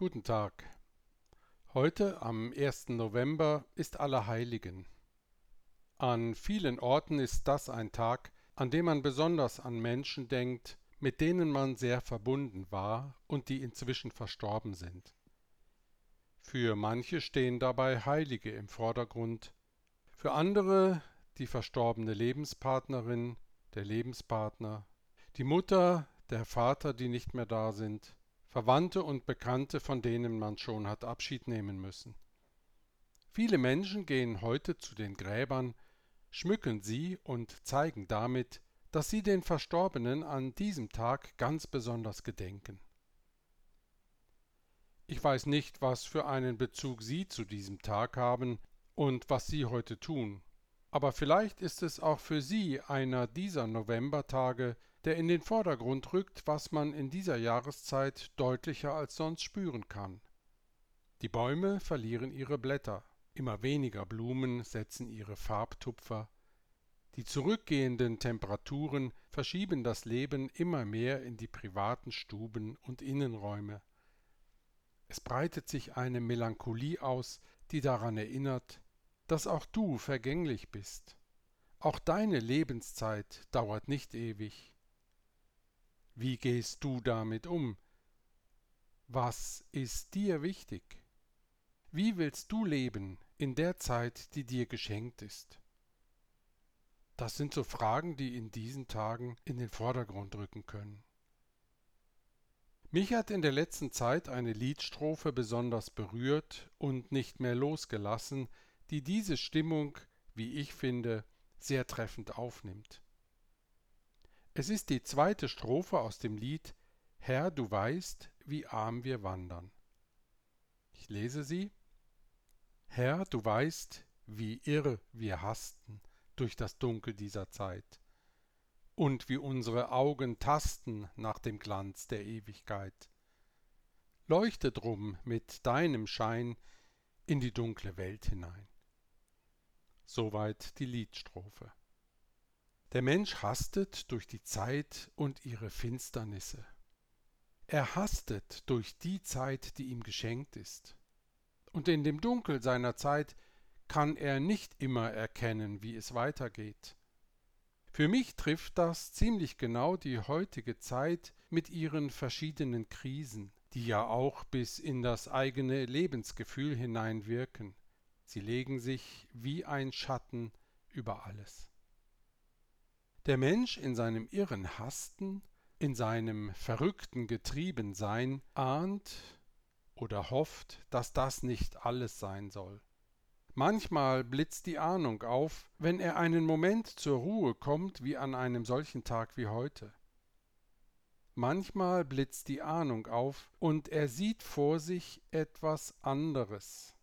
Guten Tag. Heute, am 1. November, ist Allerheiligen. An vielen Orten ist das ein Tag, an dem man besonders an Menschen denkt, mit denen man sehr verbunden war und die inzwischen verstorben sind. Für manche stehen dabei Heilige im Vordergrund, für andere die verstorbene Lebenspartnerin, der Lebenspartner, die Mutter, der Vater, die nicht mehr da sind, Verwandte und Bekannte, von denen man schon hat Abschied nehmen müssen. Viele Menschen gehen heute zu den Gräbern, schmücken sie und zeigen damit, dass sie den Verstorbenen an diesem Tag ganz besonders gedenken. Ich weiß nicht, was für einen Bezug Sie zu diesem Tag haben und was Sie heute tun, aber vielleicht ist es auch für Sie einer dieser Novembertage, der in den Vordergrund rückt, was man in dieser Jahreszeit deutlicher als sonst spüren kann. Die Bäume verlieren ihre Blätter, immer weniger Blumen setzen ihre Farbtupfer, die zurückgehenden Temperaturen verschieben das Leben immer mehr in die privaten Stuben und Innenräume. Es breitet sich eine Melancholie aus, die daran erinnert, dass auch du vergänglich bist. Auch deine Lebenszeit dauert nicht ewig. Wie gehst du damit um? Was ist dir wichtig? Wie willst du leben in der Zeit, die dir geschenkt ist? Das sind so Fragen, die in diesen Tagen in den Vordergrund rücken können. Mich hat in der letzten Zeit eine Liedstrophe besonders berührt und nicht mehr losgelassen, die diese Stimmung, wie ich finde, sehr treffend aufnimmt. Es ist die zweite Strophe aus dem Lied Herr, du weißt, wie arm wir wandern. Ich lese sie. Herr, du weißt, wie irr wir hasten durch das Dunkel dieser Zeit und wie unsere Augen tasten nach dem Glanz der Ewigkeit. Leuchte drum mit deinem Schein in die dunkle Welt hinein. Soweit die Liedstrophe. Der Mensch hastet durch die Zeit und ihre Finsternisse. Er hastet durch die Zeit, die ihm geschenkt ist. Und in dem Dunkel seiner Zeit kann er nicht immer erkennen, wie es weitergeht. Für mich trifft das ziemlich genau die heutige Zeit mit ihren verschiedenen Krisen, die ja auch bis in das eigene Lebensgefühl hineinwirken. Sie legen sich wie ein Schatten über alles. Der Mensch in seinem irren Hasten, in seinem verrückten Getriebensein ahnt oder hofft, dass das nicht alles sein soll. Manchmal blitzt die Ahnung auf, wenn er einen Moment zur Ruhe kommt, wie an einem solchen Tag wie heute. Manchmal blitzt die Ahnung auf und er sieht vor sich etwas anderes,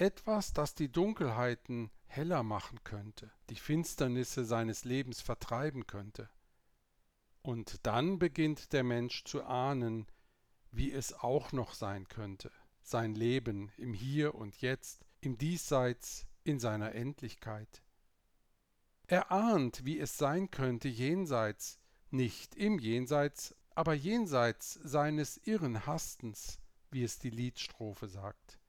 etwas, das die Dunkelheiten heller machen könnte, die Finsternisse seines Lebens vertreiben könnte. Und dann beginnt der Mensch zu ahnen, wie es auch noch sein könnte, sein Leben im Hier und Jetzt, im Diesseits, in seiner Endlichkeit. Er ahnt, wie es sein könnte jenseits, nicht im Jenseits, aber jenseits seines irren Hastens, wie es die Liedstrophe sagt.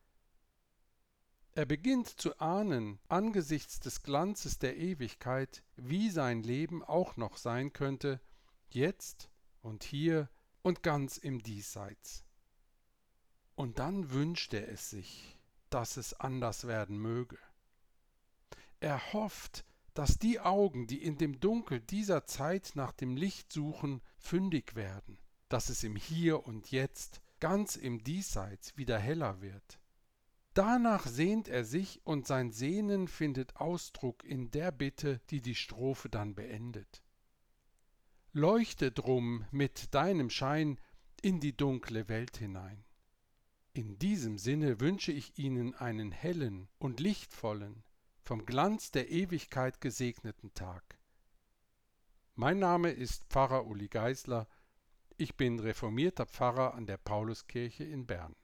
Er beginnt zu ahnen, angesichts des Glanzes der Ewigkeit, wie sein Leben auch noch sein könnte, jetzt und hier und ganz im Diesseits. Und dann wünscht er es sich, dass es anders werden möge. Er hofft, dass die Augen, die in dem Dunkel dieser Zeit nach dem Licht suchen, fündig werden, dass es im Hier und Jetzt, ganz im Diesseits wieder heller wird. Danach sehnt er sich und sein Sehnen findet Ausdruck in der Bitte, die die Strophe dann beendet. Leuchte drum mit deinem Schein in die dunkle Welt hinein. In diesem Sinne wünsche ich Ihnen einen hellen und lichtvollen, vom Glanz der Ewigkeit gesegneten Tag. Mein Name ist Pfarrer Uli Geisler, ich bin reformierter Pfarrer an der Pauluskirche in Bern.